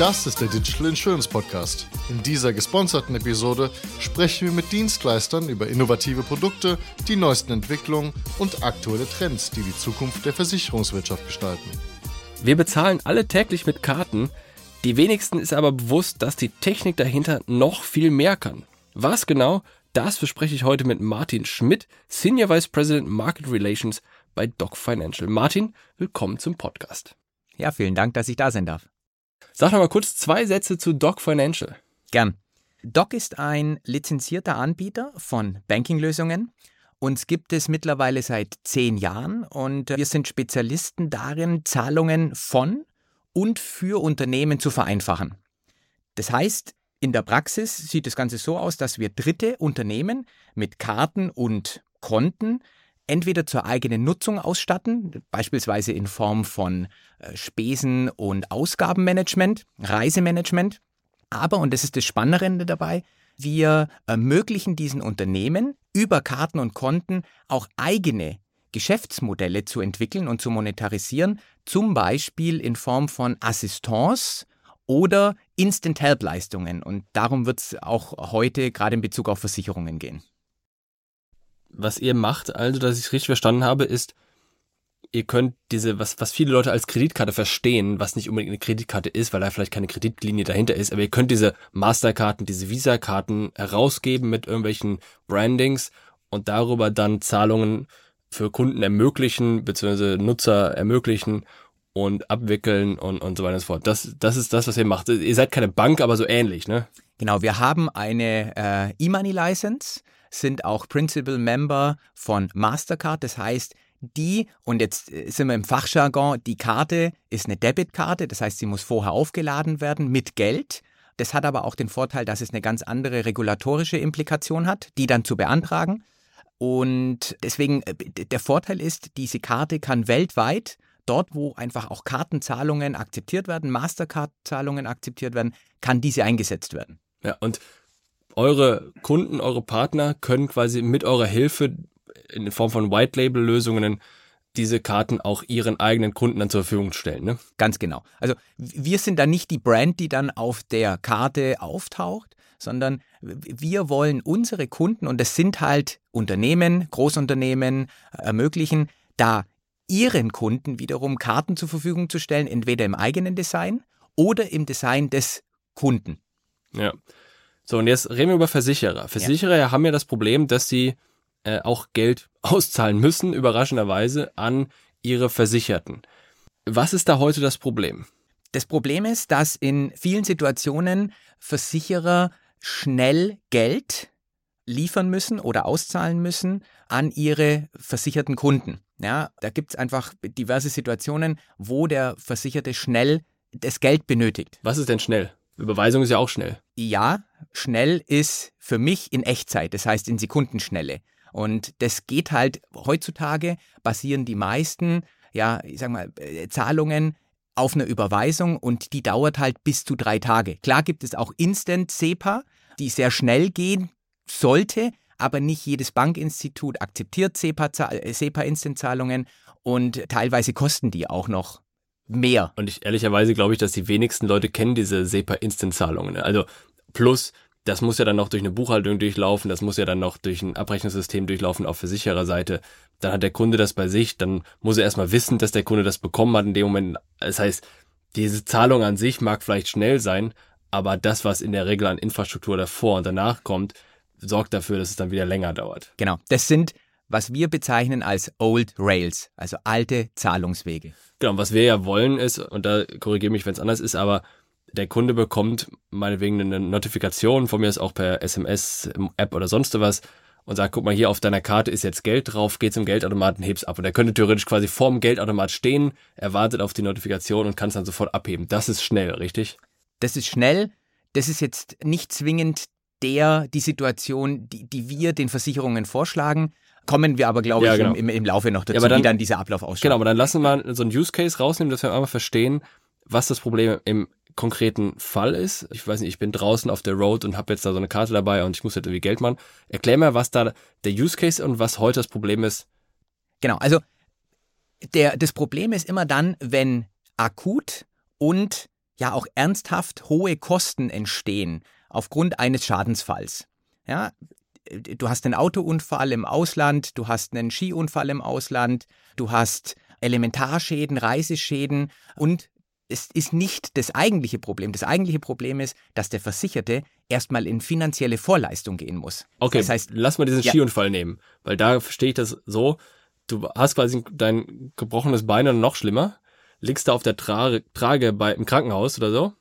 Das ist der Digital Insurance Podcast. In dieser gesponserten Episode sprechen wir mit Dienstleistern über innovative Produkte, die neuesten Entwicklungen und aktuelle Trends, die die Zukunft der Versicherungswirtschaft gestalten. Wir bezahlen alle täglich mit Karten. Die wenigsten ist aber bewusst, dass die Technik dahinter noch viel mehr kann. Was genau? Das bespreche ich heute mit Martin Schmidt, Senior Vice President Market Relations bei Doc Financial. Martin, willkommen zum Podcast. Ja, vielen Dank, dass ich da sein darf. Sag noch mal kurz zwei Sätze zu Doc Financial. Gern. Doc ist ein lizenzierter Anbieter von Bankinglösungen. Uns gibt es mittlerweile seit zehn Jahren und wir sind Spezialisten darin, Zahlungen von und für Unternehmen zu vereinfachen. Das heißt, in der Praxis sieht das Ganze so aus, dass wir dritte Unternehmen mit Karten und Konten entweder zur eigenen Nutzung ausstatten, beispielsweise in Form von äh, Spesen- und Ausgabenmanagement, Reisemanagement. Aber, und das ist das Spannende dabei, wir ermöglichen diesen Unternehmen über Karten und Konten auch eigene Geschäftsmodelle zu entwickeln und zu monetarisieren, zum Beispiel in Form von Assistance oder Instant-Help-Leistungen. Und darum wird es auch heute gerade in Bezug auf Versicherungen gehen was ihr macht, also, dass ich es richtig verstanden habe, ist, ihr könnt diese, was, was viele Leute als Kreditkarte verstehen, was nicht unbedingt eine Kreditkarte ist, weil da vielleicht keine Kreditlinie dahinter ist, aber ihr könnt diese Masterkarten, diese Visa-Karten herausgeben mit irgendwelchen Brandings und darüber dann Zahlungen für Kunden ermöglichen, beziehungsweise Nutzer ermöglichen und abwickeln und, und so weiter und so fort. Das, das ist das, was ihr macht. Ihr seid keine Bank, aber so ähnlich, ne? Genau, wir haben eine äh, E-Money-License sind auch Principal Member von Mastercard. Das heißt, die, und jetzt äh, sind wir im Fachjargon, die Karte ist eine Debitkarte, das heißt, sie muss vorher aufgeladen werden mit Geld. Das hat aber auch den Vorteil, dass es eine ganz andere regulatorische Implikation hat, die dann zu beantragen. Und deswegen, äh, der Vorteil ist, diese Karte kann weltweit, dort wo einfach auch Kartenzahlungen akzeptiert werden, Mastercard-Zahlungen akzeptiert werden, kann diese eingesetzt werden. Ja, und eure Kunden, eure Partner können quasi mit eurer Hilfe in Form von White Label Lösungen diese Karten auch ihren eigenen Kunden dann zur Verfügung stellen. Ne? Ganz genau. Also wir sind da nicht die Brand, die dann auf der Karte auftaucht, sondern wir wollen unsere Kunden, und das sind halt Unternehmen, Großunternehmen, ermöglichen, da ihren Kunden wiederum Karten zur Verfügung zu stellen, entweder im eigenen Design oder im Design des Kunden. Ja. So, und jetzt reden wir über Versicherer. Versicherer ja. haben ja das Problem, dass sie äh, auch Geld auszahlen müssen, überraschenderweise, an ihre Versicherten. Was ist da heute das Problem? Das Problem ist, dass in vielen Situationen Versicherer schnell Geld liefern müssen oder auszahlen müssen an ihre versicherten Kunden. Ja, da gibt es einfach diverse Situationen, wo der Versicherte schnell das Geld benötigt. Was ist denn schnell? Überweisung ist ja auch schnell. Ja, schnell ist für mich in Echtzeit, das heißt in Sekundenschnelle. Und das geht halt heutzutage, basieren die meisten, ja, ich sag mal, äh, Zahlungen auf einer Überweisung und die dauert halt bis zu drei Tage. Klar gibt es auch Instant SEPA, die sehr schnell gehen sollte, aber nicht jedes Bankinstitut akzeptiert SEPA-Instant-Zahlungen äh, und teilweise kosten die auch noch mehr. Und ich ehrlicherweise glaube ich, dass die wenigsten Leute kennen diese SEPA-Instant-Zahlungen. Also plus, das muss ja dann noch durch eine Buchhaltung durchlaufen, das muss ja dann noch durch ein Abrechnungssystem durchlaufen auf Versichererseite. Dann hat der Kunde das bei sich, dann muss er erstmal wissen, dass der Kunde das bekommen hat in dem Moment. Das heißt, diese Zahlung an sich mag vielleicht schnell sein, aber das, was in der Regel an Infrastruktur davor und danach kommt, sorgt dafür, dass es dann wieder länger dauert. Genau. Das sind was wir bezeichnen als Old Rails, also alte Zahlungswege. Genau, was wir ja wollen ist, und da korrigiere mich, wenn es anders ist, aber der Kunde bekommt meinetwegen eine Notifikation, von mir ist auch per SMS, App oder sonst was, und sagt, guck mal, hier auf deiner Karte ist jetzt Geld drauf, geh zum Geldautomaten, heb's ab. Und er könnte theoretisch quasi vorm Geldautomat stehen, er wartet auf die Notifikation und kann es dann sofort abheben. Das ist schnell, richtig? Das ist schnell. Das ist jetzt nicht zwingend der, die Situation, die, die wir den Versicherungen vorschlagen. Kommen wir aber, glaube ja, ich, genau. im, im, Laufe noch dazu, ja, dann, wie dann dieser Ablauf ausschaut. Genau, aber dann lassen wir mal so einen Use Case rausnehmen, dass wir einmal verstehen, was das Problem im konkreten Fall ist. Ich weiß nicht, ich bin draußen auf der Road und habe jetzt da so eine Karte dabei und ich muss jetzt irgendwie Geld machen. Erklär mir, was da der Use Case und was heute das Problem ist. Genau, also der, das Problem ist immer dann, wenn akut und ja auch ernsthaft hohe Kosten entstehen aufgrund eines Schadensfalls. Ja, du hast einen Autounfall im Ausland, du hast einen Skiunfall im Ausland, du hast Elementarschäden, Reiseschäden und es ist nicht das eigentliche Problem. Das eigentliche Problem ist, dass der Versicherte erstmal in finanzielle Vorleistung gehen muss. Okay, das heißt, lass mal diesen ja. Skiunfall nehmen, weil da verstehe ich das so, du hast quasi dein gebrochenes Bein und noch schlimmer, liegst da auf der Tra Trage bei, im Krankenhaus oder so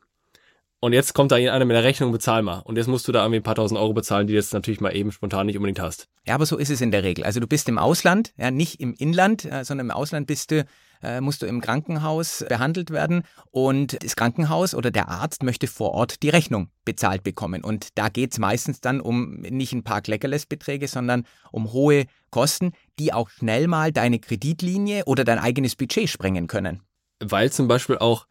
und jetzt kommt da einer mit der Rechnung, bezahl mal. Und jetzt musst du da irgendwie ein paar tausend Euro bezahlen, die du jetzt natürlich mal eben spontan nicht unbedingt hast. Ja, aber so ist es in der Regel. Also du bist im Ausland, ja, nicht im Inland, äh, sondern im Ausland bist du, äh, musst du im Krankenhaus behandelt werden und das Krankenhaus oder der Arzt möchte vor Ort die Rechnung bezahlt bekommen. Und da geht's meistens dann um nicht ein paar Kleckerles-Beträge, sondern um hohe Kosten, die auch schnell mal deine Kreditlinie oder dein eigenes Budget sprengen können. Weil zum Beispiel auch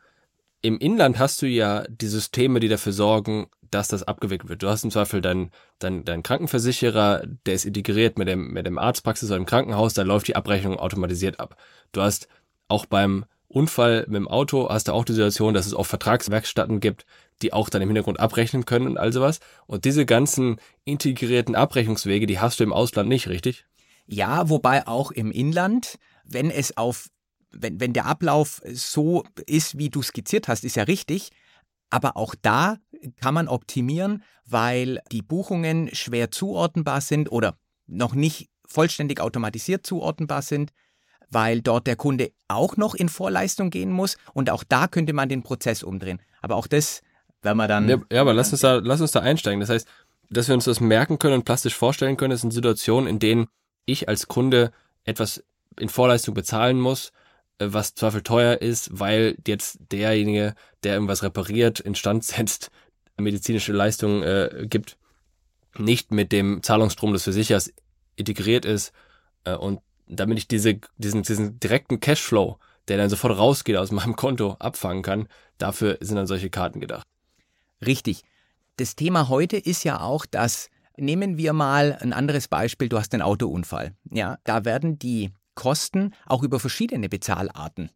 im Inland hast du ja die Systeme, die dafür sorgen, dass das abgewickelt wird. Du hast im Zweifel deinen dein, dein Krankenversicherer, der ist integriert mit dem, mit dem Arztpraxis oder dem Krankenhaus, da läuft die Abrechnung automatisiert ab. Du hast auch beim Unfall mit dem Auto, hast du auch die Situation, dass es auch Vertragswerkstätten gibt, die auch dann im Hintergrund abrechnen können und all sowas. Und diese ganzen integrierten Abrechnungswege, die hast du im Ausland nicht, richtig? Ja, wobei auch im Inland, wenn es auf wenn, wenn der Ablauf so ist, wie du skizziert hast, ist ja richtig. Aber auch da kann man optimieren, weil die Buchungen schwer zuordnenbar sind oder noch nicht vollständig automatisiert zuordnenbar sind, weil dort der Kunde auch noch in Vorleistung gehen muss und auch da könnte man den Prozess umdrehen. Aber auch das wenn man dann. Ja, ja aber lass uns da, lass uns da einsteigen. Das heißt, dass wir uns das merken können und plastisch vorstellen können, das sind Situationen, in denen ich als Kunde etwas in Vorleistung bezahlen muss, was Zweifel teuer ist, weil jetzt derjenige, der irgendwas repariert, instand setzt, medizinische Leistungen äh, gibt, nicht mit dem Zahlungsstrom des Versichers integriert ist äh, und damit ich diese, diesen, diesen direkten Cashflow, der dann sofort rausgeht aus meinem Konto, abfangen kann, dafür sind dann solche Karten gedacht. Richtig. Das Thema heute ist ja auch, dass Nehmen wir mal ein anderes Beispiel. Du hast einen Autounfall. Ja, da werden die Kosten auch über verschiedene Bezahlarten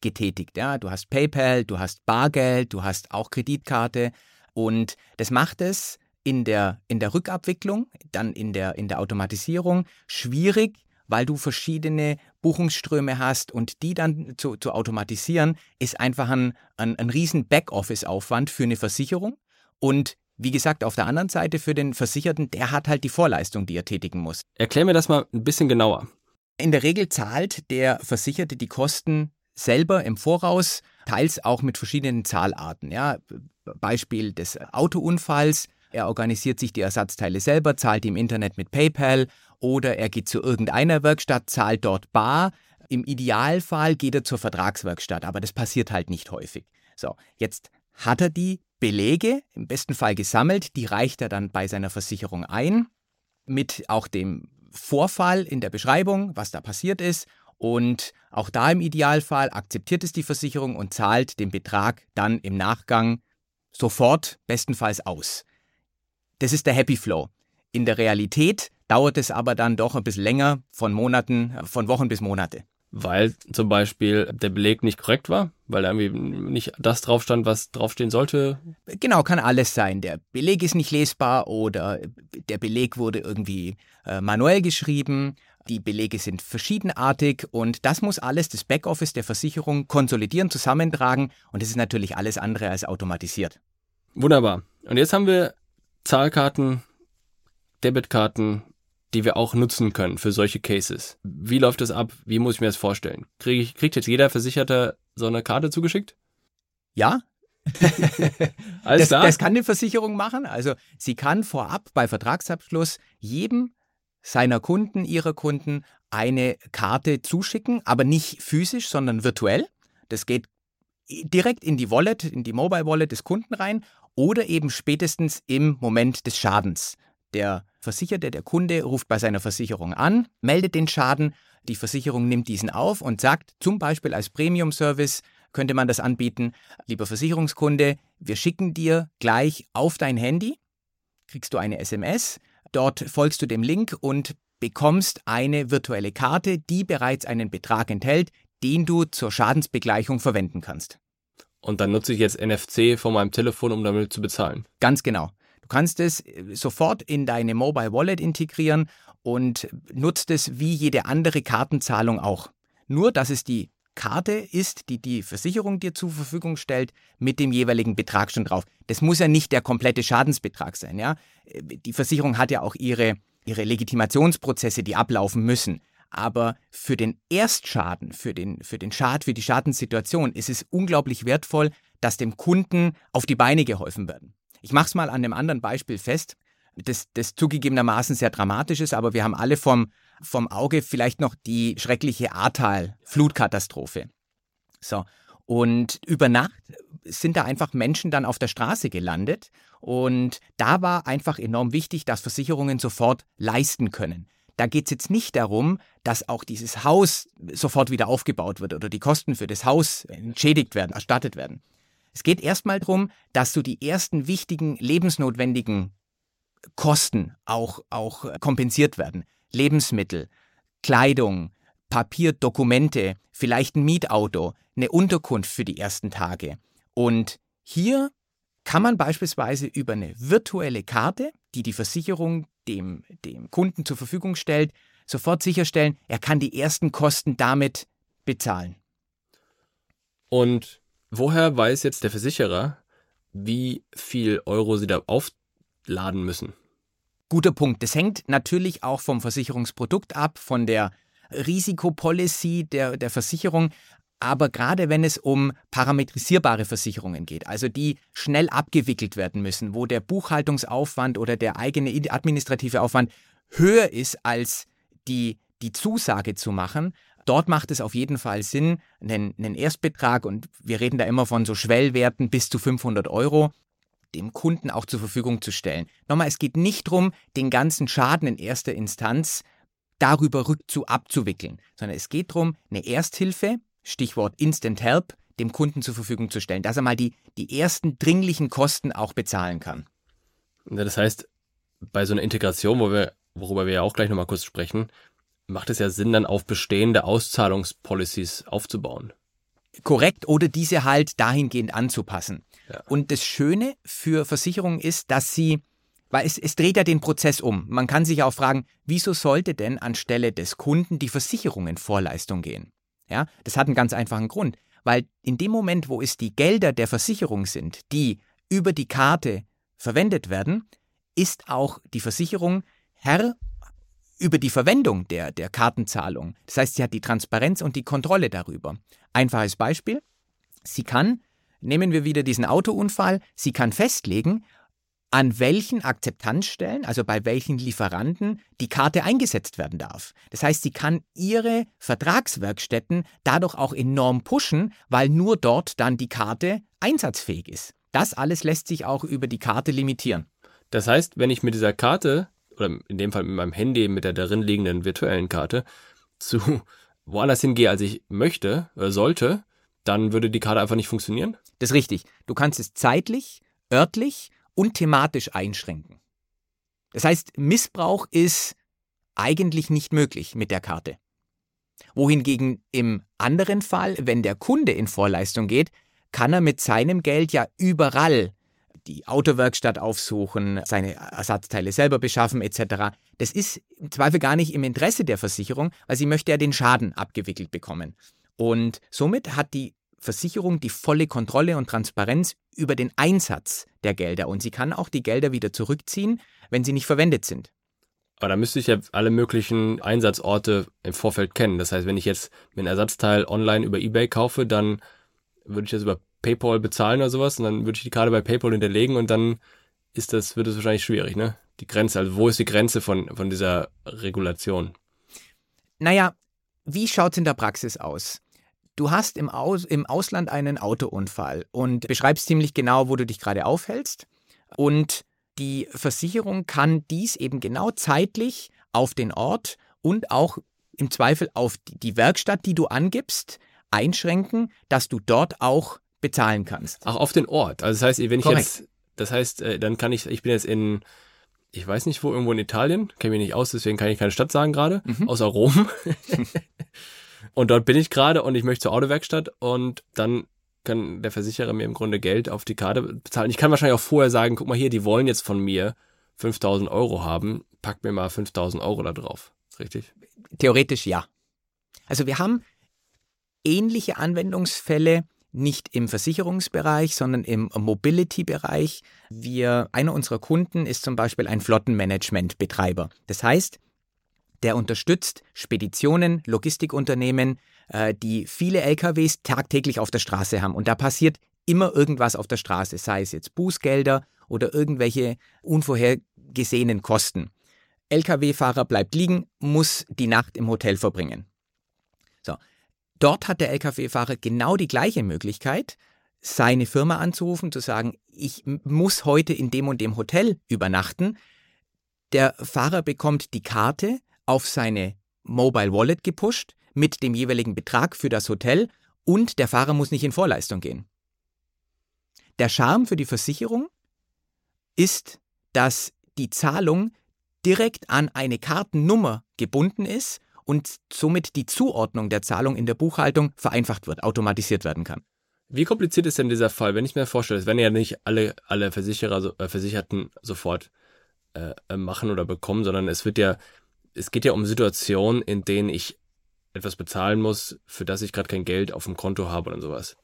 getätigt. Ja, du hast PayPal, du hast Bargeld, du hast auch Kreditkarte und das macht es in der, in der Rückabwicklung, dann in der, in der Automatisierung schwierig, weil du verschiedene Buchungsströme hast und die dann zu, zu automatisieren, ist einfach ein, ein, ein riesen Backoffice-Aufwand für eine Versicherung und wie gesagt, auf der anderen Seite für den Versicherten, der hat halt die Vorleistung, die er tätigen muss. Erklär mir das mal ein bisschen genauer. In der Regel zahlt der Versicherte die Kosten selber im Voraus, teils auch mit verschiedenen Zahlarten. Ja, Beispiel des Autounfalls. Er organisiert sich die Ersatzteile selber, zahlt im Internet mit PayPal oder er geht zu irgendeiner Werkstatt, zahlt dort bar. Im Idealfall geht er zur Vertragswerkstatt, aber das passiert halt nicht häufig. So, jetzt hat er die Belege im besten Fall gesammelt, die reicht er dann bei seiner Versicherung ein, mit auch dem Vorfall in der Beschreibung, was da passiert ist. Und auch da im Idealfall akzeptiert es die Versicherung und zahlt den Betrag dann im Nachgang sofort, bestenfalls aus. Das ist der Happy Flow. In der Realität dauert es aber dann doch ein bisschen länger, von Monaten, von Wochen bis Monate weil zum Beispiel der Beleg nicht korrekt war, weil da irgendwie nicht das drauf stand, was draufstehen sollte? Genau, kann alles sein. Der Beleg ist nicht lesbar oder der Beleg wurde irgendwie äh, manuell geschrieben. Die Belege sind verschiedenartig und das muss alles das Backoffice der Versicherung konsolidieren, zusammentragen und es ist natürlich alles andere als automatisiert. Wunderbar. Und jetzt haben wir Zahlkarten, Debitkarten, die wir auch nutzen können für solche Cases. Wie läuft das ab? Wie muss ich mir das vorstellen? Krieg ich, kriegt jetzt jeder Versicherte so eine Karte zugeschickt? Ja. Alles das, klar? das kann die Versicherung machen. Also sie kann vorab bei Vertragsabschluss jedem seiner Kunden, ihrer Kunden eine Karte zuschicken, aber nicht physisch, sondern virtuell. Das geht direkt in die Wallet, in die Mobile Wallet des Kunden rein oder eben spätestens im Moment des Schadens. Der Versicherte, der Kunde, ruft bei seiner Versicherung an, meldet den Schaden, die Versicherung nimmt diesen auf und sagt, zum Beispiel als Premium-Service könnte man das anbieten, lieber Versicherungskunde, wir schicken dir gleich auf dein Handy, kriegst du eine SMS, dort folgst du dem Link und bekommst eine virtuelle Karte, die bereits einen Betrag enthält, den du zur Schadensbegleichung verwenden kannst. Und dann nutze ich jetzt NFC von meinem Telefon, um damit zu bezahlen. Ganz genau. Du kannst es äh, sofort in deine Mobile Wallet integrieren und nutzt es wie jede andere Kartenzahlung auch. Nur, dass es die Karte ist, die die Versicherung dir zur Verfügung stellt, mit dem jeweiligen Betrag schon drauf. Das muss ja nicht der komplette Schadensbetrag sein, ja. Die Versicherung hat ja auch ihre, ihre Legitimationsprozesse, die ablaufen müssen. Aber für den Erstschaden, für den, für den Schad, für die Schadenssituation ist es unglaublich wertvoll, dass dem Kunden auf die Beine geholfen werden. Ich mache es mal an einem anderen Beispiel fest, das, das zugegebenermaßen sehr dramatisch ist, aber wir haben alle vom, vom Auge vielleicht noch die schreckliche Ahrtal-Flutkatastrophe. So. Und über Nacht sind da einfach Menschen dann auf der Straße gelandet. Und da war einfach enorm wichtig, dass Versicherungen sofort leisten können. Da geht es jetzt nicht darum, dass auch dieses Haus sofort wieder aufgebaut wird oder die Kosten für das Haus entschädigt werden, erstattet werden. Es geht erstmal darum, dass du die ersten wichtigen lebensnotwendigen Kosten auch, auch kompensiert werden. Lebensmittel, Kleidung, Papier, Dokumente, vielleicht ein Mietauto, eine Unterkunft für die ersten Tage. Und hier kann man beispielsweise über eine virtuelle Karte, die die Versicherung dem, dem Kunden zur Verfügung stellt, sofort sicherstellen, er kann die ersten Kosten damit bezahlen. Und woher weiß jetzt der Versicherer, wie viel Euro sie da aufladen müssen? Guter Punkt. Das hängt natürlich auch vom Versicherungsprodukt ab, von der Risikopolicy der, der Versicherung. Aber gerade wenn es um parametrisierbare Versicherungen geht, also die schnell abgewickelt werden müssen, wo der Buchhaltungsaufwand oder der eigene administrative Aufwand höher ist als die, die Zusage zu machen, dort macht es auf jeden Fall Sinn, einen, einen Erstbetrag, und wir reden da immer von so Schwellwerten bis zu 500 Euro, dem Kunden auch zur Verfügung zu stellen. Nochmal, es geht nicht darum, den ganzen Schaden in erster Instanz darüber rückzu abzuwickeln, sondern es geht darum, eine Ersthilfe, Stichwort Instant Help, dem Kunden zur Verfügung zu stellen, dass er mal die, die ersten dringlichen Kosten auch bezahlen kann. Das heißt, bei so einer Integration, wo wir, worüber wir ja auch gleich nochmal kurz sprechen, macht es ja Sinn, dann auf bestehende Auszahlungspolicies aufzubauen. Korrekt, oder diese halt dahingehend anzupassen. Und das Schöne für Versicherungen ist, dass sie, weil es, es dreht ja den Prozess um. Man kann sich auch fragen, wieso sollte denn anstelle des Kunden die Versicherung in Vorleistung gehen? Ja, das hat einen ganz einfachen Grund, weil in dem Moment, wo es die Gelder der Versicherung sind, die über die Karte verwendet werden, ist auch die Versicherung Herr über die Verwendung der, der Kartenzahlung. Das heißt, sie hat die Transparenz und die Kontrolle darüber. Einfaches Beispiel. Sie kann Nehmen wir wieder diesen Autounfall. Sie kann festlegen, an welchen Akzeptanzstellen, also bei welchen Lieferanten, die Karte eingesetzt werden darf. Das heißt, sie kann ihre Vertragswerkstätten dadurch auch enorm pushen, weil nur dort dann die Karte einsatzfähig ist. Das alles lässt sich auch über die Karte limitieren. Das heißt, wenn ich mit dieser Karte, oder in dem Fall mit meinem Handy, mit der darin liegenden virtuellen Karte, zu woanders hingehe, als ich möchte oder sollte, dann würde die Karte einfach nicht funktionieren? Das ist richtig. Du kannst es zeitlich, örtlich und thematisch einschränken. Das heißt, Missbrauch ist eigentlich nicht möglich mit der Karte. Wohingegen im anderen Fall, wenn der Kunde in Vorleistung geht, kann er mit seinem Geld ja überall die Autowerkstatt aufsuchen, seine Ersatzteile selber beschaffen etc. Das ist im Zweifel gar nicht im Interesse der Versicherung, weil sie möchte ja den Schaden abgewickelt bekommen. Und somit hat die Versicherung die volle Kontrolle und Transparenz über den Einsatz der Gelder und sie kann auch die Gelder wieder zurückziehen, wenn sie nicht verwendet sind. Aber da müsste ich ja alle möglichen Einsatzorte im Vorfeld kennen. Das heißt, wenn ich jetzt mir ein Ersatzteil online über eBay kaufe, dann würde ich das über PayPal bezahlen oder sowas und dann würde ich die Karte bei PayPal hinterlegen und dann ist das, wird es wahrscheinlich schwierig, ne? Die Grenze, also wo ist die Grenze von, von dieser Regulation? Naja, wie schaut es in der Praxis aus? Du hast im, Aus, im Ausland einen Autounfall und beschreibst ziemlich genau, wo du dich gerade aufhältst. Und die Versicherung kann dies eben genau zeitlich auf den Ort und auch im Zweifel auf die Werkstatt, die du angibst, einschränken, dass du dort auch bezahlen kannst. Auch auf den Ort. Also das heißt, wenn ich Korrekt. jetzt, das heißt, äh, dann kann ich, ich bin jetzt in, ich weiß nicht wo, irgendwo in Italien, kenne mich nicht aus, deswegen kann ich keine Stadt sagen gerade, mhm. außer Rom. Und dort bin ich gerade und ich möchte zur Autowerkstatt und dann kann der Versicherer mir im Grunde Geld auf die Karte bezahlen. Ich kann wahrscheinlich auch vorher sagen, guck mal hier, die wollen jetzt von mir 5000 Euro haben, pack mir mal 5000 Euro da drauf. Richtig? Theoretisch ja. Also wir haben ähnliche Anwendungsfälle nicht im Versicherungsbereich, sondern im Mobility-Bereich. Wir, einer unserer Kunden ist zum Beispiel ein Flottenmanagement-Betreiber. Das heißt, der unterstützt Speditionen, Logistikunternehmen, äh, die viele LKWs tagtäglich auf der Straße haben. Und da passiert immer irgendwas auf der Straße, sei es jetzt Bußgelder oder irgendwelche unvorhergesehenen Kosten. Lkw-Fahrer bleibt liegen, muss die Nacht im Hotel verbringen. So. Dort hat der Lkw-Fahrer genau die gleiche Möglichkeit, seine Firma anzurufen, zu sagen, ich muss heute in dem und dem Hotel übernachten. Der Fahrer bekommt die Karte auf seine Mobile Wallet gepusht mit dem jeweiligen Betrag für das Hotel und der Fahrer muss nicht in Vorleistung gehen. Der Charme für die Versicherung ist, dass die Zahlung direkt an eine Kartennummer gebunden ist und somit die Zuordnung der Zahlung in der Buchhaltung vereinfacht wird, automatisiert werden kann. Wie kompliziert ist denn dieser Fall? Wenn ich mir vorstelle, es werden ja nicht alle, alle Versicherer, äh, Versicherten sofort äh, machen oder bekommen, sondern es wird ja, es geht ja um Situationen, in denen ich etwas bezahlen muss, für das ich gerade kein Geld auf dem Konto habe oder sowas.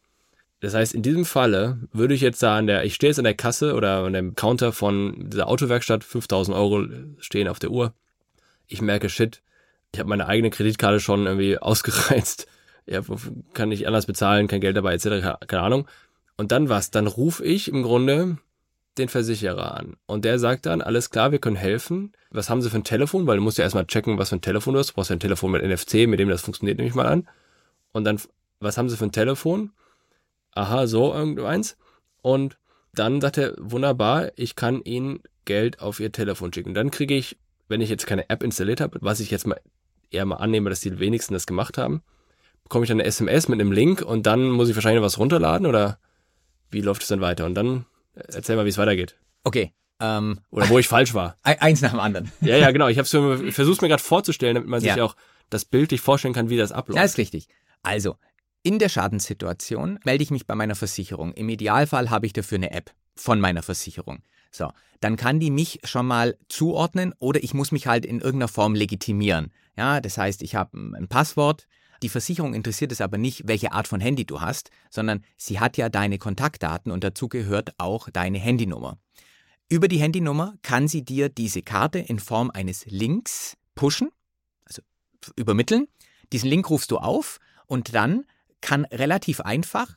Das heißt, in diesem Falle würde ich jetzt der, ich stehe jetzt an der Kasse oder an dem Counter von dieser Autowerkstatt, 5000 Euro stehen auf der Uhr. Ich merke, shit, ich habe meine eigene Kreditkarte schon irgendwie ausgereizt. Ja, kann ich anders bezahlen, kein Geld dabei, etc., keine Ahnung. Und dann was? Dann rufe ich im Grunde den Versicherer an. Und der sagt dann, alles klar, wir können helfen. Was haben Sie für ein Telefon? Weil du musst ja erstmal checken, was für ein Telefon du hast. Du brauchst ja ein Telefon mit NFC, mit dem das funktioniert, nehme ich mal an. Und dann, was haben Sie für ein Telefon? aha, so irgendeins. Und dann sagt er, wunderbar, ich kann Ihnen Geld auf Ihr Telefon schicken. Und dann kriege ich, wenn ich jetzt keine App installiert habe, was ich jetzt mal eher mal annehme, dass die wenigsten das gemacht haben, bekomme ich dann eine SMS mit einem Link und dann muss ich wahrscheinlich was runterladen oder wie läuft es dann weiter? Und dann äh, erzähl mal, wie es weitergeht. Okay. Ähm, oder wo ich falsch war. Eins nach dem anderen. Ja, ja, genau. Ich, ich versuche es mir gerade vorzustellen, damit man ja. sich auch das bildlich vorstellen kann, wie das abläuft. Ja, ist richtig. Also, in der Schadenssituation melde ich mich bei meiner Versicherung. Im Idealfall habe ich dafür eine App von meiner Versicherung. So, dann kann die mich schon mal zuordnen oder ich muss mich halt in irgendeiner Form legitimieren. Ja, das heißt, ich habe ein Passwort. Die Versicherung interessiert es aber nicht, welche Art von Handy du hast, sondern sie hat ja deine Kontaktdaten und dazu gehört auch deine Handynummer. Über die Handynummer kann sie dir diese Karte in Form eines Links pushen, also übermitteln. Diesen Link rufst du auf und dann kann relativ einfach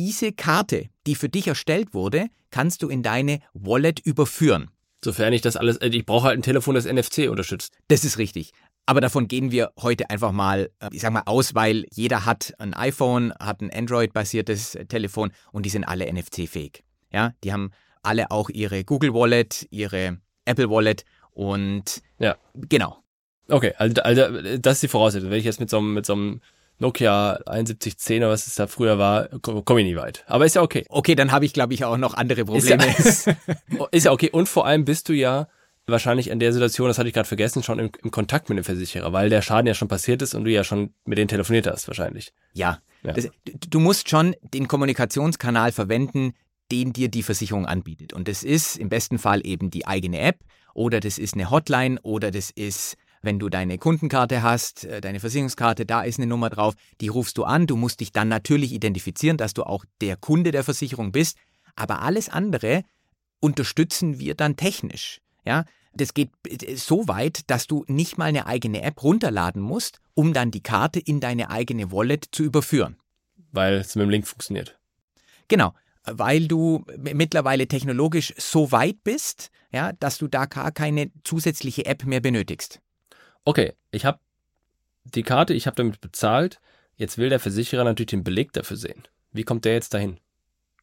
diese Karte, die für dich erstellt wurde, kannst du in deine Wallet überführen. Sofern ich das alles, äh, ich brauche halt ein Telefon, das NFC unterstützt. Das ist richtig. Aber davon gehen wir heute einfach mal, äh, ich sag mal, aus, weil jeder hat ein iPhone, hat ein Android-basiertes Telefon und die sind alle NFC-fähig. Ja, die haben alle auch ihre Google Wallet, ihre Apple Wallet und ja. genau. Okay, also, also das ist die Voraussetzung. Wenn ich jetzt mit so einem, mit so einem Nokia 7110 oder was es da früher war, komme ich nie weit. Aber ist ja okay. Okay, dann habe ich, glaube ich, auch noch andere Probleme. Ist ja, ist ja, okay. Und vor allem bist du ja wahrscheinlich in der Situation, das hatte ich gerade vergessen, schon im, im, Kontakt mit dem Versicherer, weil der Schaden ja schon passiert ist und du ja schon mit denen telefoniert hast, wahrscheinlich. Ja. ja. Das, du musst schon den Kommunikationskanal verwenden, den dir die Versicherung anbietet. Und das ist im besten Fall eben die eigene App oder das ist eine Hotline oder das ist wenn du deine Kundenkarte hast, äh, deine Versicherungskarte, da ist eine Nummer drauf, die rufst du an. Du musst dich dann natürlich identifizieren, dass du auch der Kunde der Versicherung bist. Aber alles andere unterstützen wir dann technisch. Ja, das geht äh, so weit, dass du nicht mal eine eigene App runterladen musst, um dann die Karte in deine eigene Wallet zu überführen. Weil es mit dem Link funktioniert. Genau, weil du mittlerweile technologisch so weit bist, ja, dass du da gar keine zusätzliche App mehr benötigst okay, ich habe die Karte, ich habe damit bezahlt, jetzt will der Versicherer natürlich den Beleg dafür sehen. Wie kommt der jetzt dahin?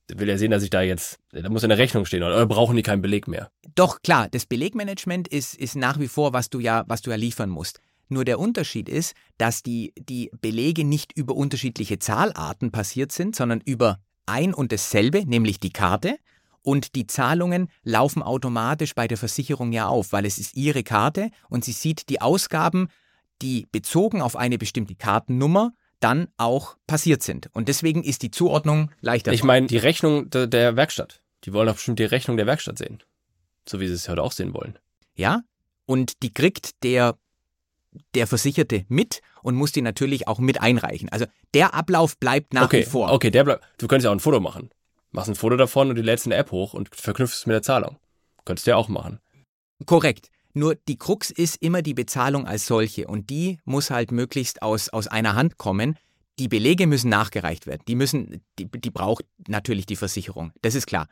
Will ja sehen, dass ich da jetzt, da muss in der Rechnung stehen, oder brauchen die keinen Beleg mehr? Doch, klar, das Belegmanagement ist, ist nach wie vor, was du ja, was du ja liefern musst. Nur der Unterschied ist, dass die, die Belege nicht über unterschiedliche Zahlarten passiert sind, sondern über ein und dasselbe, nämlich die Karte. Und die Zahlungen laufen automatisch bei der Versicherung ja auf, weil es ist ihre Karte und sie sieht die Ausgaben, die bezogen auf eine bestimmte Kartennummer dann auch passiert sind. Und deswegen ist die Zuordnung leichter. Ich meine, die Rechnung der, der Werkstatt. Die wollen doch bestimmt die Rechnung der Werkstatt sehen. So wie sie es heute auch sehen wollen. Ja, und die kriegt der, der Versicherte mit und muss die natürlich auch mit einreichen. Also der Ablauf bleibt nach okay, wie vor. Okay, der bleibt. Du könntest ja auch ein Foto machen. Machst ein Foto davon und die lädst in der App hoch und verknüpfst es mit der Zahlung. Könntest du ja auch machen. Korrekt. Nur die Krux ist immer die Bezahlung als solche und die muss halt möglichst aus, aus einer Hand kommen. Die Belege müssen nachgereicht werden. Die müssen, die, die braucht natürlich die Versicherung. Das ist klar.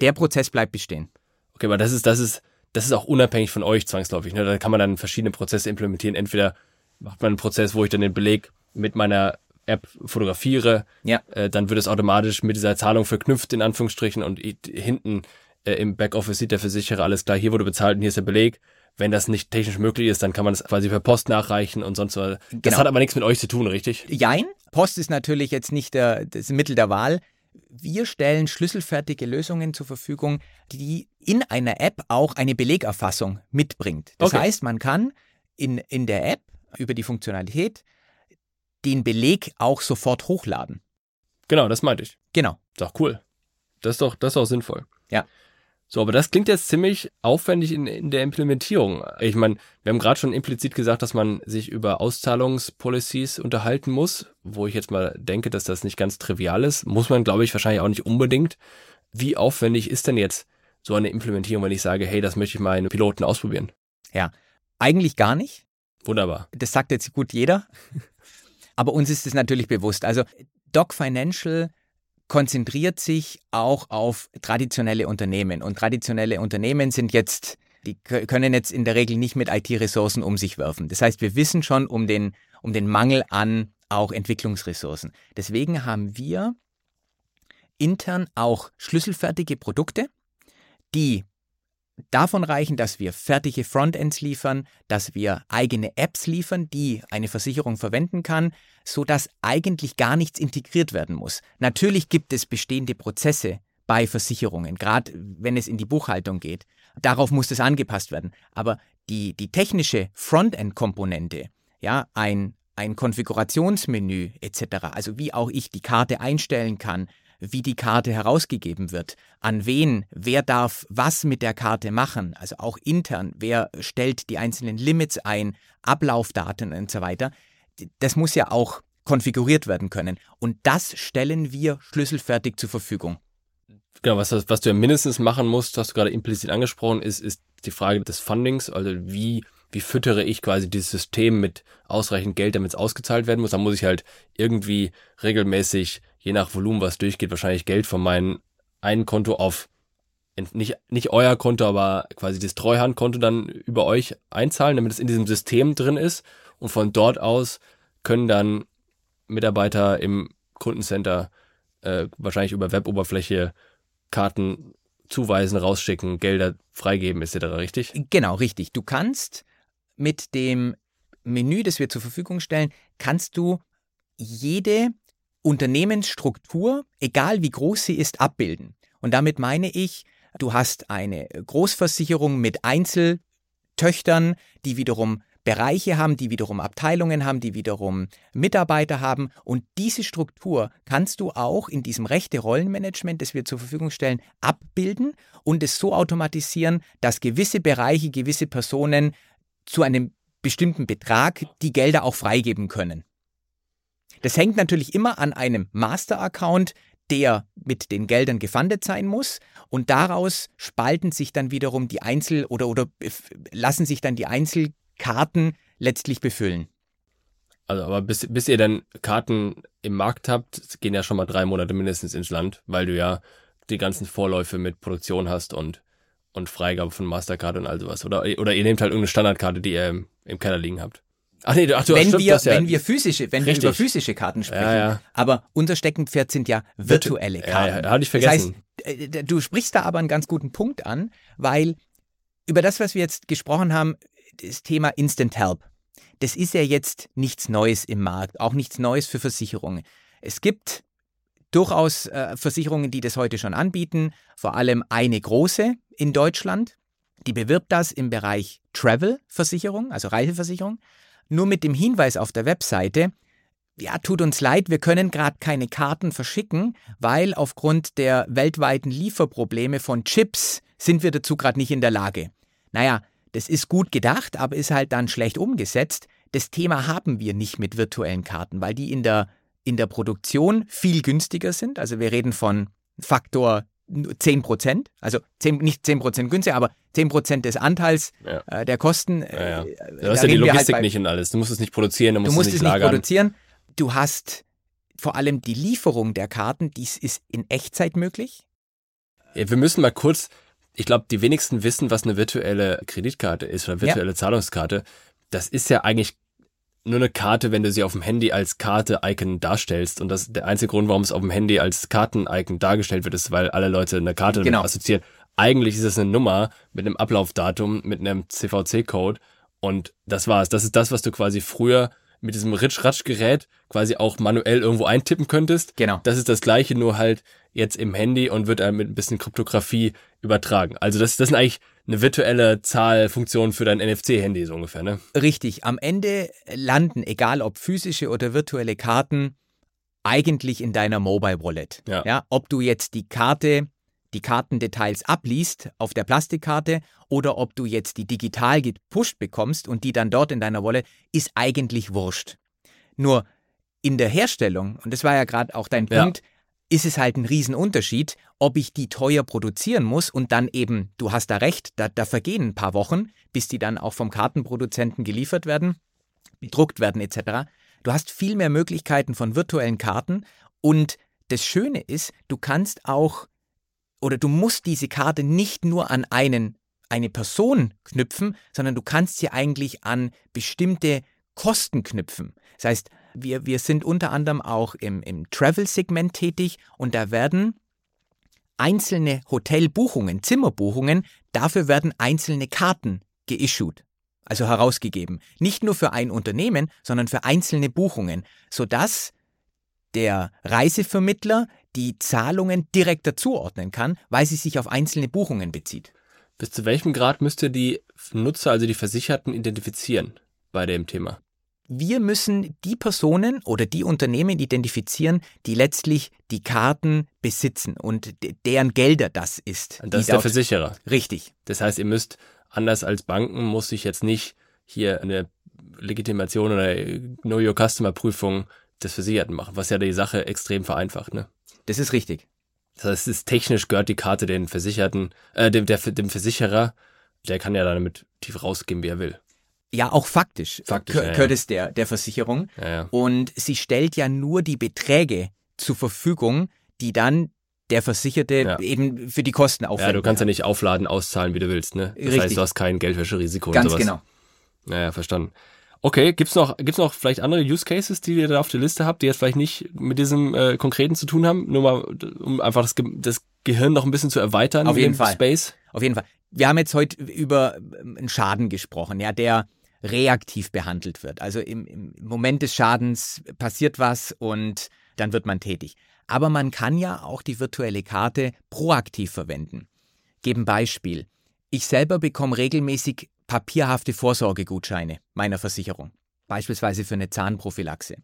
Der Prozess bleibt bestehen. Okay, aber das ist, das ist, das ist auch unabhängig von euch zwangsläufig. Ne? Da kann man dann verschiedene Prozesse implementieren. Entweder macht man einen Prozess, wo ich dann den Beleg mit meiner App fotografiere, Ja. äh, dann wird es automatisch mit dieser Zahlung verknüpft, in Anführungsstrichen, und hinten äh, im Backoffice sieht der Versicherer alles klar, hier wurde bezahlt und hier ist der Beleg. Wenn das nicht technisch möglich ist, dann kann man es quasi per Post nachreichen und sonst was. Das Genau. hat aber nichts mit euch zu tun, richtig? Jein. Post ist natürlich jetzt nicht der, das Mittel der Wahl. Wir stellen schlüsselfertige Lösungen zur Verfügung, die in einer App auch eine Belegerfassung mitbringt. Das Okay. heißt, man kann in, in der App über die Funktionalität den Beleg auch sofort hochladen. Genau, das meinte ich. Genau. Ist doch cool. Das ist doch, das ist auch sinnvoll. Ja. So, aber das klingt jetzt ziemlich aufwendig in, in der Implementierung. Ich meine, wir haben gerade schon implizit gesagt, dass man sich über Auszahlungspolicies unterhalten muss, wo ich jetzt mal denke, dass das nicht ganz trivial ist. Muss man, glaube ich, wahrscheinlich auch nicht unbedingt. Wie aufwendig ist denn jetzt so eine Implementierung, wenn ich sage, hey, das möchte ich mal in Piloten ausprobieren? Eigentlich gar nicht. Wunderbar. Das sagt jetzt gut jeder. Aber uns ist es natürlich bewusst. Also Doc Financial konzentriert sich auch auf traditionelle Unternehmen. Und traditionelle Unternehmen sind jetzt, die können jetzt in der Regel nicht mit IT-Ressourcen um sich werfen. Das heißt, wir wissen schon um den, um den Mangel an auch Entwicklungsressourcen. Deswegen haben wir intern auch schlüsselfertige Produkte, die davon reichen, dass wir fertige Frontends liefern, dass wir eigene Apps liefern, die eine Versicherung verwenden kann, so dass eigentlich gar nichts integriert werden muss. Natürlich gibt es bestehende Prozesse bei Versicherungen, gerade wenn es in die Buchhaltung geht. Darauf muss das angepasst werden. Aber die, die technische Frontend-Komponente, ja, ein, ein Konfigurationsmenü etc., also wie auch ich die Karte einstellen kann, wie die Karte herausgegeben wird, an wen, wer darf was mit der Karte machen, also auch intern, wer stellt die einzelnen Limits ein, Ablaufdaten und so weiter. Das muss ja auch konfiguriert werden können. Und das stellen wir schlüsselfertig zur Verfügung. Genau, was, was du ja mindestens machen musst, hast du gerade implizit angesprochen, ist, ist die Frage des Fundings, also wie, wie füttere ich quasi dieses System mit ausreichend Geld, damit es ausgezahlt werden muss. Da muss ich halt irgendwie regelmäßig, je nach Volumen, was durchgeht, wahrscheinlich Geld von meinem einen Konto auf nicht, nicht euer Konto, aber quasi das Treuhandkonto dann über euch einzahlen, damit es in diesem System drin ist. Und von dort aus können dann Mitarbeiter im Kundencenter äh, wahrscheinlich über Weboberfläche Karten zuweisen, rausschicken, Gelder freigeben etc., richtig? Genau, richtig. Du kannst mit dem Menü, das wir zur Verfügung stellen, kannst du jede Unternehmensstruktur, egal wie groß sie ist, abbilden. Und damit meine ich, du hast eine Großversicherung mit Einzeltöchtern, die wiederum Bereiche haben, die wiederum Abteilungen haben, die wiederum Mitarbeiter haben. Und diese Struktur kannst du auch in diesem Rechte-Rollenmanagement, das wir zur Verfügung stellen, abbilden und es so automatisieren, dass gewisse Bereiche, gewisse Personen zu einem bestimmten Betrag die Gelder auch freigeben können. Das hängt natürlich immer an einem Master-Account, der mit den Geldern gefundet sein muss und daraus spalten sich dann wiederum die Einzel- oder, oder lassen sich dann die Einzelkarten letztlich befüllen. Also, aber bis, bis ihr dann Karten im Markt habt, gehen ja schon mal drei Monate mindestens ins Land, weil du ja die ganzen Vorläufe mit Produktion hast und, und Freigabe von Mastercard und all sowas. Oder, oder ihr nehmt halt irgendeine Standardkarte, die ihr im, im Keller liegen habt. Ach nee, ach, du, wenn stimmt, wir, das ja, wenn wir physische, wenn Richtig. wir über physische Karten sprechen. Ja, ja. Aber unser Steckenpferd sind ja virtuelle Ja, Karten. ja, hatte ich Das vergessen. heißt, äh, du sprichst da aber einen ganz guten Punkt an, weil über das, was wir jetzt gesprochen haben, das Thema Instant Help, das ist ja jetzt nichts Neues im Markt, auch nichts Neues für Versicherungen. Es gibt durchaus äh, Versicherungen, die das heute schon anbieten, vor allem eine große in Deutschland, die bewirbt das im Bereich Travel-Versicherung, also Reiseversicherung, nur mit dem Hinweis auf der Webseite, ja, tut uns leid, wir können gerade keine Karten verschicken, weil aufgrund der weltweiten Lieferprobleme von Chips sind wir dazu gerade nicht in der Lage. Naja, das ist gut gedacht, aber ist halt dann schlecht umgesetzt. Das Thema haben wir nicht mit virtuellen Karten, weil die in der, in der Produktion viel günstiger sind. Also wir reden von Faktor 10 Prozent, also 10, nicht 10 Prozent günstiger, aber 10 Prozent des Anteils Ja. äh, der Kosten. Ja, ja. äh, Du hast ja die halt Logistik bei- nicht und alles. Du musst es nicht produzieren, du musst, Du musst es es nicht nicht lagern. produzieren. Du hast vor allem die Lieferung der Karten, dies ist in Echtzeit möglich. Ja, wir müssen mal kurz, ich glaube, die wenigsten wissen, was eine virtuelle Kreditkarte ist oder virtuelle Zahlungskarte. Das ist ja eigentlich nur eine Karte, wenn du sie auf dem Handy als Karte-Icon darstellst. Und das der einzige Grund, warum es auf dem Handy als Karten-Icon dargestellt wird, ist, weil alle Leute eine Karte damit Genau. assoziieren. Eigentlich ist es eine Nummer mit einem Ablaufdatum, mit einem CVC-Code. Und das war's. Das ist das, was du quasi früher mit diesem Ritsch-Ratsch-Gerät quasi auch manuell irgendwo eintippen könntest. Genau. Das ist das gleiche, nur halt jetzt im Handy und wird dann mit ein bisschen Kryptographie übertragen. Also das, das ist eigentlich eine virtuelle Zahlfunktion für dein NFC-Handy so ungefähr, ne? Richtig. Am Ende landen, egal ob physische oder virtuelle Karten, eigentlich in deiner Mobile Wallet. Ja. ob du jetzt die Karte, die Kartendetails abliest auf der Plastikkarte oder ob du jetzt die digital gepusht bekommst und die dann dort in deiner Wallet, ist eigentlich wurscht. Nur in der Herstellung, und das war ja gerade auch dein Ja. Punkt, ist es halt ein Riesenunterschied, ob ich die teuer produzieren muss und dann eben, du hast da recht, da, da vergehen ein paar Wochen, bis die dann auch vom Kartenproduzenten geliefert werden, bedruckt werden etc. Du hast viel mehr Möglichkeiten von virtuellen Karten und das Schöne ist, du kannst auch oder du musst diese Karte nicht nur an einen, eine Person knüpfen, sondern du kannst sie eigentlich an bestimmte Kosten knüpfen. Das heißt, wir, wir sind unter anderem auch im, im Travel-Segment tätig und da werden einzelne Hotelbuchungen, Zimmerbuchungen, dafür werden einzelne Karten geissued, also herausgegeben. Nicht nur für ein Unternehmen, sondern für einzelne Buchungen, sodass der Reisevermittler die Zahlungen direkt dazuordnen kann, weil sie sich auf einzelne Buchungen bezieht. Bis zu welchem Grad müsst ihr die Nutzer, also die Versicherten, identifizieren bei dem Thema? Wir müssen die Personen oder die Unternehmen identifizieren, die letztlich die Karten besitzen und de- deren Gelder das ist. Und das ist der Versicherer. Richtig. Das heißt, ihr müsst, anders als Banken, muss ich jetzt nicht hier eine Legitimation oder Know Your Customer Prüfung des Versicherten machen, was ja die Sache extrem vereinfacht, ne? Das ist richtig. Das heißt, es ist technisch gehört die Karte den Versicherten, äh, dem, der, dem Versicherer, der kann ja damit tief rausgeben, wie er will. Ja, auch faktisch, Faktisch, gehö- ja, ja. gehört es der, der Versicherung. Ja. Und sie stellt ja nur die Beträge zur Verfügung, die dann der Versicherte eben für die Kosten aufwendet. Ja, du kannst ja nicht aufladen, auszahlen, wie du willst, ne? Das Richtig. heißt, du hast kein Geldwäscherisiko und Ganz sowas. genau. Naja, verstanden. Okay, gibt's noch, gibt's noch vielleicht andere Use Cases, die ihr da auf der Liste habt, die jetzt vielleicht nicht mit diesem äh, Konkreten zu tun haben? Nur mal, um einfach das, Ge das Gehirn noch ein bisschen zu erweitern Auf jeden Fall. Space. Auf jeden Fall. Wir haben jetzt heute über ähm, einen Schaden gesprochen, ja, der reaktiv behandelt wird. Also im, im Moment des Schadens passiert was und dann wird man tätig. Aber man kann ja auch die virtuelle Karte proaktiv verwenden. Geben Beispiel. Ich selber bekomme regelmäßig papierhafte Vorsorgegutscheine meiner Versicherung. Beispielsweise für eine Zahnprophylaxe.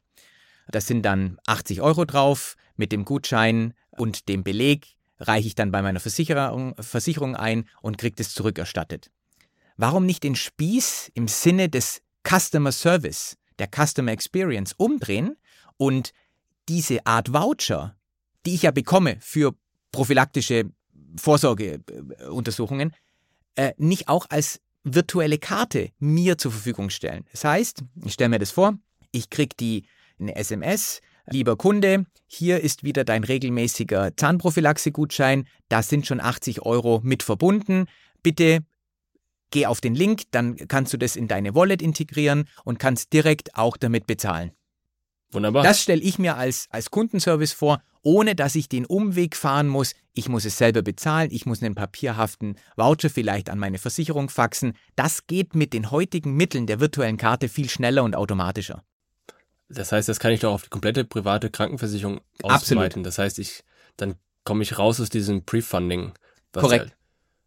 Da sind dann 80 Euro drauf. Mit dem Gutschein und dem Beleg reiche ich dann bei meiner Versicherung, Versicherung ein und kriege das zurückerstattet. Warum nicht den Spieß im Sinne des Customer Service, der Customer Experience umdrehen und diese Art Voucher, die ich ja bekomme für prophylaktische Vorsorgeuntersuchungen, äh, nicht auch als virtuelle Karte mir zur Verfügung stellen. Das heißt, ich stelle mir das vor, ich kriege die eine SMS, lieber Kunde, hier ist wieder dein regelmäßiger Zahnprophylaxe-Gutschein, da sind schon 80 Euro mit verbunden. Bitte geh auf den Link, dann kannst du das in deine Wallet integrieren und kannst direkt auch damit bezahlen. Wunderbar. Das stelle ich mir als, als Kundenservice vor, ohne dass ich den Umweg fahren muss. Ich muss es selber bezahlen, ich muss einen papierhaften Voucher vielleicht an meine Versicherung faxen. Das geht mit den heutigen Mitteln der virtuellen Karte viel schneller und automatischer. Das heißt, das kann ich doch auf die komplette private Krankenversicherung Absolut. ausweiten. Das heißt, ich, dann komme ich raus aus diesem Pre-Funding. was Korrekt. ja-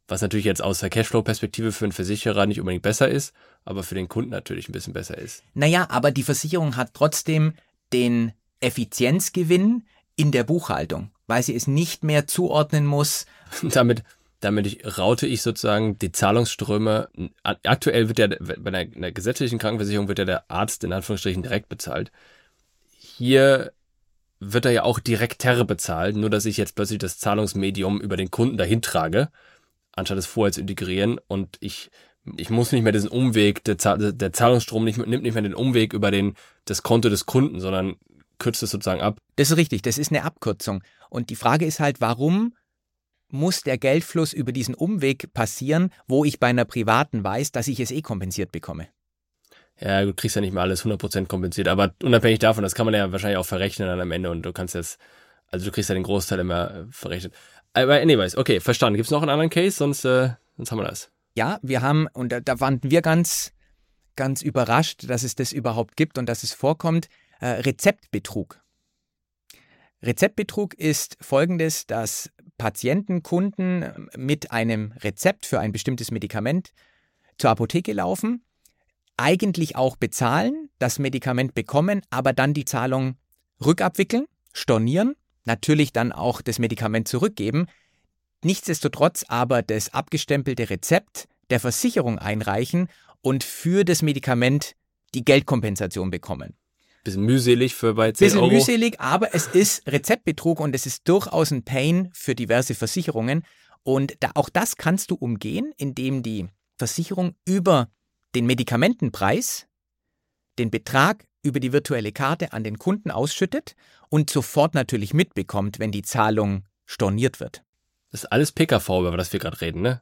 was natürlich jetzt aus der Cashflow-Perspektive für einen Versicherer nicht unbedingt besser ist, aber für den Kunden natürlich ein bisschen besser ist. Naja, aber die Versicherung hat trotzdem den Effizienzgewinn in der Buchhaltung, weil sie es nicht mehr zuordnen muss. damit, damit ich, raute ich sozusagen die Zahlungsströme. Aktuell wird ja bei einer, einer gesetzlichen Krankenversicherung wird ja der Arzt in Anführungsstrichen direkt bezahlt. Hier wird er ja auch direkter bezahlt, nur dass ich jetzt plötzlich das Zahlungsmedium über den Kunden dahin trage, anstatt es vorher zu integrieren und ich ich muss nicht mehr diesen Umweg, der, der Zahlungsstrom nicht, nimmt nicht mehr den Umweg über den, das Konto des Kunden, sondern kürzt es sozusagen ab. Das ist richtig, das ist eine Abkürzung. Und die Frage ist halt, warum muss der Geldfluss über diesen Umweg passieren, wo ich bei einer privaten weiß, dass ich es eh kompensiert bekomme? Ja, du kriegst ja nicht mal alles 100% kompensiert, aber unabhängig davon, das kann man ja wahrscheinlich auch verrechnen dann am Ende und du kannst jetzt, also du kriegst ja den Großteil immer äh, verrechnet. Aber anyways, okay, verstanden. Gibt es noch einen anderen Case? Sonst, äh, sonst haben wir das. Ja, wir haben, und da, da waren wir ganz, ganz überrascht, dass es das überhaupt gibt und dass es vorkommt, äh, Rezeptbetrug. Rezeptbetrug ist folgendes, dass Patienten, Kunden mit einem Rezept für ein bestimmtes Medikament zur Apotheke laufen eigentlich auch bezahlen, das Medikament bekommen, aber dann die Zahlung rückabwickeln, stornieren, natürlich dann auch das Medikament zurückgeben, nichtsdestotrotz aber das abgestempelte Rezept der Versicherung einreichen und für das Medikament die Geldkompensation bekommen. Bisschen mühselig für bei 10 Bisschen Euro. mühselig, aber es ist Rezeptbetrug und es ist durchaus ein Pain für diverse Versicherungen. Und da, auch das kannst du umgehen, indem die Versicherung über den Medikamentenpreis, den Betrag über die virtuelle Karte an den Kunden ausschüttet und sofort natürlich mitbekommt, wenn die Zahlung storniert wird. Das ist alles PKV, über das wir gerade reden, ne?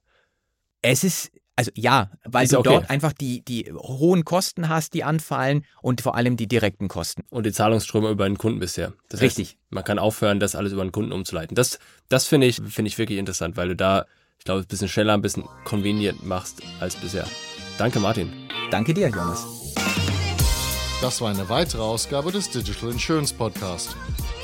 Es ist, also ja, weil Ist du okay. dort einfach die, die hohen Kosten hast, die anfallen und vor allem die direkten Kosten. Und die Zahlungsströme über den Kunden bisher. Das Richtig. Heißt, man kann aufhören, das alles über den Kunden umzuleiten. Das, das finde ich, finde ich wirklich interessant, weil du da, ich glaube, ein bisschen schneller, ein bisschen convenient machst als bisher. Danke, Martin. Danke dir, Jonas. Das war eine weitere Ausgabe des Digital Insurance Podcast.